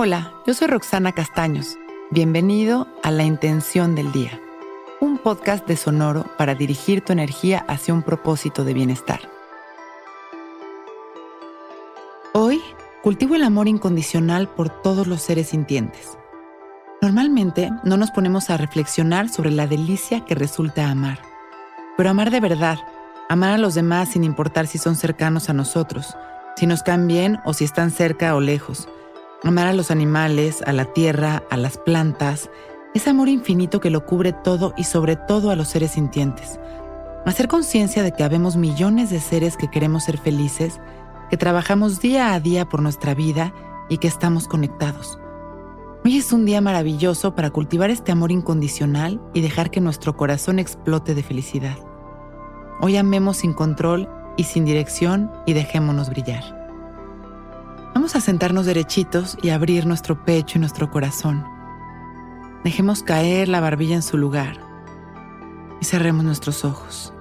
Hola, yo soy Roxana Castaños. Bienvenido a La Intención del Día, un podcast de Sonoro para dirigir tu energía hacia un propósito de bienestar. Hoy cultivo el amor incondicional por todos los seres sintientes. Normalmente no nos ponemos a reflexionar sobre la delicia que resulta amar. Pero amar de verdad, amar a los demás sin importar si son cercanos a nosotros, si nos caen bien o si están cerca o lejos, amar a los animales, a la tierra, a las plantas, ese amor infinito que lo cubre todo y sobre todo a los seres sintientes. Hacer conciencia de que habemos millones de seres que queremos ser felices, que trabajamos día a día por nuestra vida y que estamos conectados. Hoy es un día maravilloso para cultivar este amor incondicional y dejar que nuestro corazón explote de felicidad. Hoy amemos sin control y sin dirección y dejémonos brillar. Vamos a sentarnos derechitos y abrir nuestro pecho y nuestro corazón. Dejemos caer la barbilla en su lugar y cerremos nuestros ojos.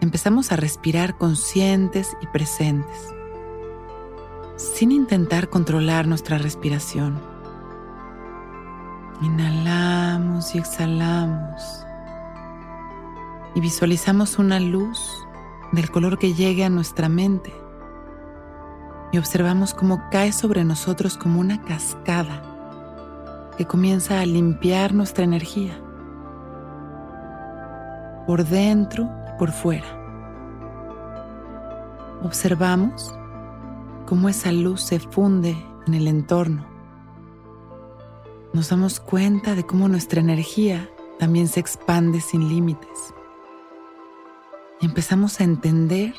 Empezamos a respirar conscientes y presentes, sin intentar controlar nuestra respiración. Inhalamos y exhalamos y visualizamos una luz del color que llegue a nuestra mente y observamos cómo cae sobre nosotros como una cascada que comienza a limpiar nuestra energía por dentro y por fuera. Observamos cómo esa luz se funde en el entorno. Nos damos cuenta de cómo nuestra energía también se expande sin límites. Y empezamos a entender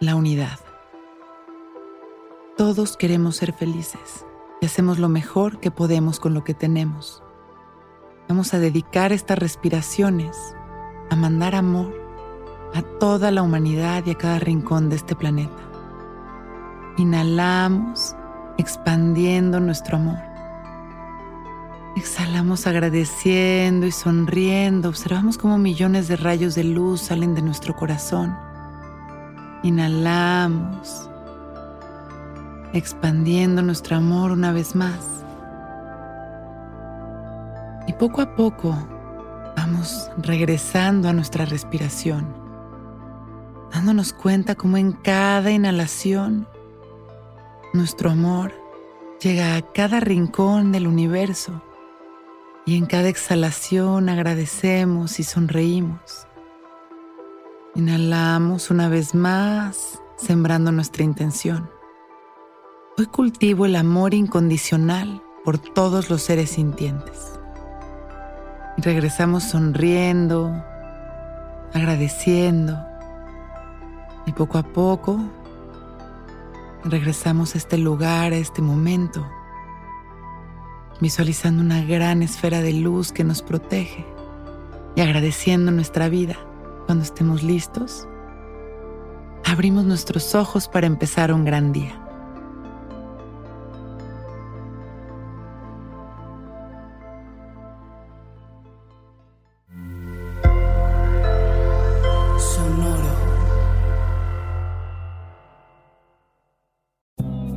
la unidad. Todos queremos ser felices y hacemos lo mejor que podemos con lo que tenemos. Vamos a dedicar estas respiraciones a mandar amor a toda la humanidad y a cada rincón de este planeta. Inhalamos expandiendo nuestro amor. Exhalamos agradeciendo y sonriendo. Observamos cómo millones de rayos de luz salen de nuestro corazón. Inhalamos expandiendo nuestro amor una vez más. Y poco a poco vamos regresando a nuestra respiración, dándonos cuenta cómo en cada inhalación nuestro amor llega a cada rincón del universo y en cada exhalación agradecemos y sonreímos. Inhalamos una vez más, sembrando nuestra intención. Hoy cultivo el amor incondicional por todos los seres sintientes. Regresamos sonriendo, agradeciendo. Y poco a poco regresamos a este lugar, a este momento, visualizando una gran esfera de luz que nos protege y agradeciendo nuestra vida. Cuando estemos listos, abrimos nuestros ojos para empezar un gran día.